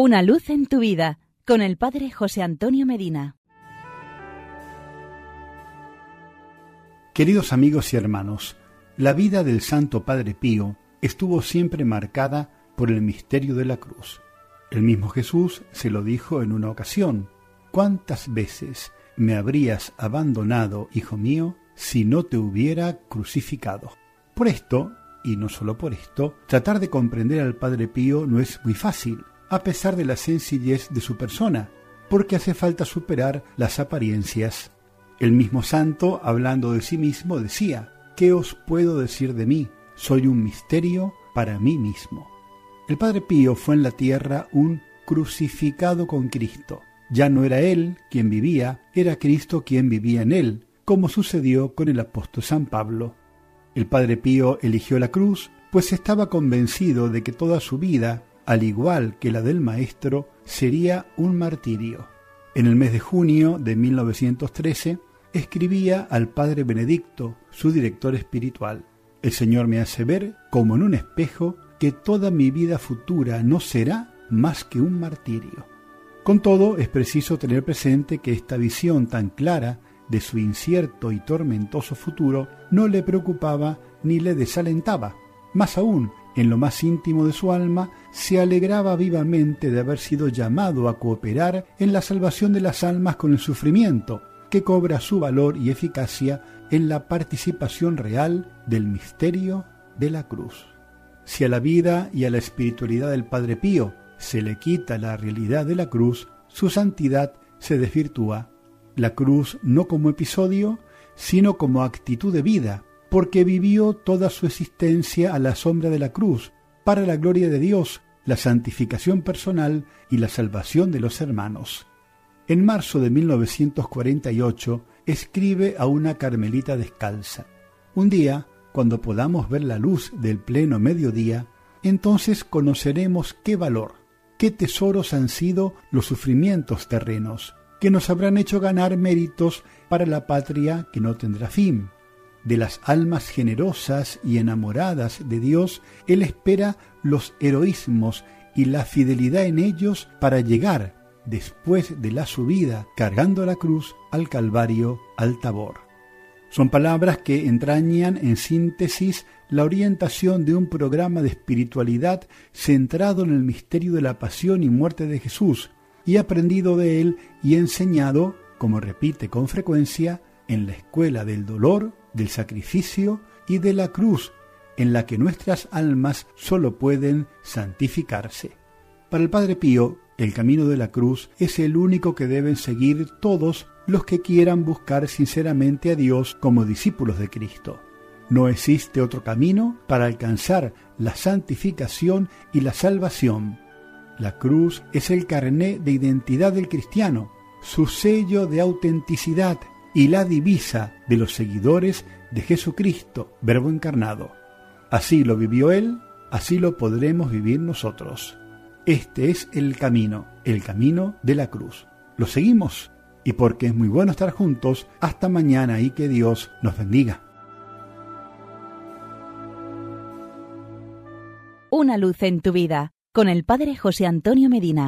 Una luz en tu vida con el Padre José Antonio Medina. Queridos amigos y hermanos, la vida del Santo Padre Pío estuvo siempre marcada por el misterio de la cruz. El mismo Jesús se lo dijo en una ocasión, ¿cuántas veces me habrías abandonado, hijo mío, si no te hubiera crucificado? Por esto, y no solo por esto, tratar de comprender al Padre Pío no es muy fácil, a pesar de la sencillez de su persona, porque hace falta superar las apariencias. El mismo santo, hablando de sí mismo, decía, ¿qué os puedo decir de mí? Soy un misterio para mí mismo. El Padre Pío fue en la tierra un crucificado con Cristo. Ya no era él quien vivía, era Cristo quien vivía en él, como sucedió con el apóstol San Pablo. El Padre Pío eligió la cruz, pues estaba convencido de que toda su vida al igual que la del maestro, sería un martirio. En el mes de junio de 1913 escribía al padre Benedicto, su director espiritual. El Señor me hace ver, como en un espejo, que toda mi vida futura no será más que un martirio. Con todo, es preciso tener presente que esta visión tan clara de su incierto y tormentoso futuro no le preocupaba ni le desalentaba. Más aún, en lo más íntimo de su alma, se alegraba vivamente de haber sido llamado a cooperar en la salvación de las almas con el sufrimiento, que cobra su valor y eficacia en la participación real del misterio de la cruz. Si a la vida y a la espiritualidad del Padre Pío se le quita la realidad de la cruz, su santidad se desvirtúa. La cruz no como episodio, sino como actitud de vida, porque vivió toda su existencia a la sombra de la cruz, para la gloria de Dios, la santificación personal y la salvación de los hermanos. En marzo de 1948 escribe a una carmelita descalza. Un día, cuando podamos ver la luz del pleno mediodía, entonces conoceremos qué valor, qué tesoros han sido los sufrimientos terrenos, que nos habrán hecho ganar méritos para la patria que no tendrá fin de las almas generosas y enamoradas de Dios, Él espera los heroísmos y la fidelidad en ellos para llegar, después de la subida, cargando la cruz, al Calvario, al Tabor. Son palabras que entrañan en síntesis la orientación de un programa de espiritualidad centrado en el misterio de la pasión y muerte de Jesús, y aprendido de él y enseñado, como repite con frecuencia, en la escuela del dolor, del sacrificio y de la cruz, en la que nuestras almas sólo pueden santificarse. Para el Padre Pío, el camino de la cruz es el único que deben seguir todos los que quieran buscar sinceramente a Dios como discípulos de Cristo. No existe otro camino para alcanzar la santificación y la salvación. La cruz es el carné de identidad del cristiano, su sello de autenticidad y la divisa de los seguidores de Jesucristo, Verbo encarnado. Así lo vivió Él, así lo podremos vivir nosotros. Este es el camino, el camino de la cruz. ¿Lo seguimos? Y porque es muy bueno estar juntos, hasta mañana y que Dios nos bendiga. Una luz en tu vida, con el Padre José Antonio Medina.